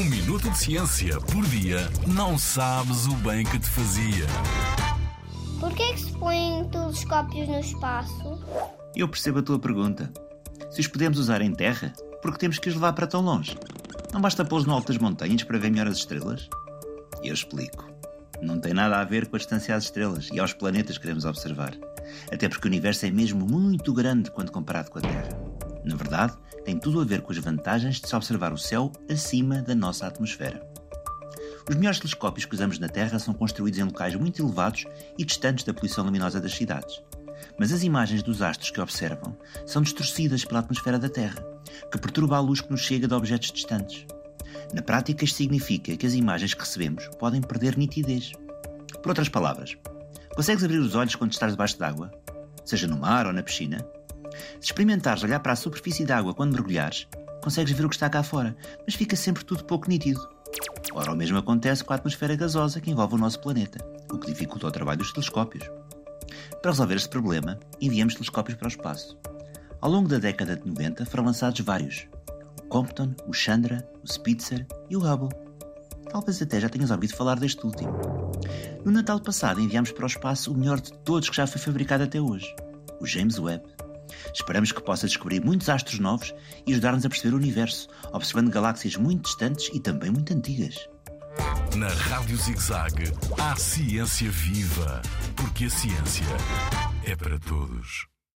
Um minuto de ciência por dia não sabes o bem que te fazia. Porquê é que se põem telescópios no espaço? Eu percebo a tua pergunta. Se os podemos usar em terra, por que temos que os levar para tão longe? Não basta pô-los no alto das montanhas para ver melhor as estrelas? Eu explico. Não tem nada a ver com a distância às estrelas e aos planetas que queremos observar. Até porque o universo é mesmo muito grande quando comparado com a Terra. Na verdade, tem tudo a ver com as vantagens de se observar o céu acima da nossa atmosfera. Os melhores telescópios que usamos na Terra são construídos em locais muito elevados e distantes da poluição luminosa das cidades. Mas as imagens dos astros que observam são distorcidas pela atmosfera da Terra, que perturba a luz que nos chega de objetos distantes. Na prática, isto significa que as imagens que recebemos podem perder nitidez. Por outras palavras, consegues abrir os olhos quando estás debaixo d'água? Seja no mar ou na piscina? Se experimentares olhar para a superfície d'água quando mergulhares, consegues ver o que está cá fora, mas fica sempre tudo pouco nítido. Ora, o mesmo acontece com a atmosfera gasosa que envolve o nosso planeta, o que dificulta o trabalho dos telescópios. Para resolver este problema, enviamos telescópios para o espaço. Ao longo da década de 90 foram lançados vários: o Compton, o Chandra, o Spitzer e o Hubble. Talvez até já tenhas ouvido falar deste último. No Natal passado enviámos para o espaço o melhor de todos que já foi fabricado até hoje, o James Webb. Esperamos que possa descobrir muitos astros novos e ajudar-nos a perceber o universo, observando galáxias muito distantes e também muito antigas. Na Rádio ZigZag, há ciência viva, porque a ciência é para todos.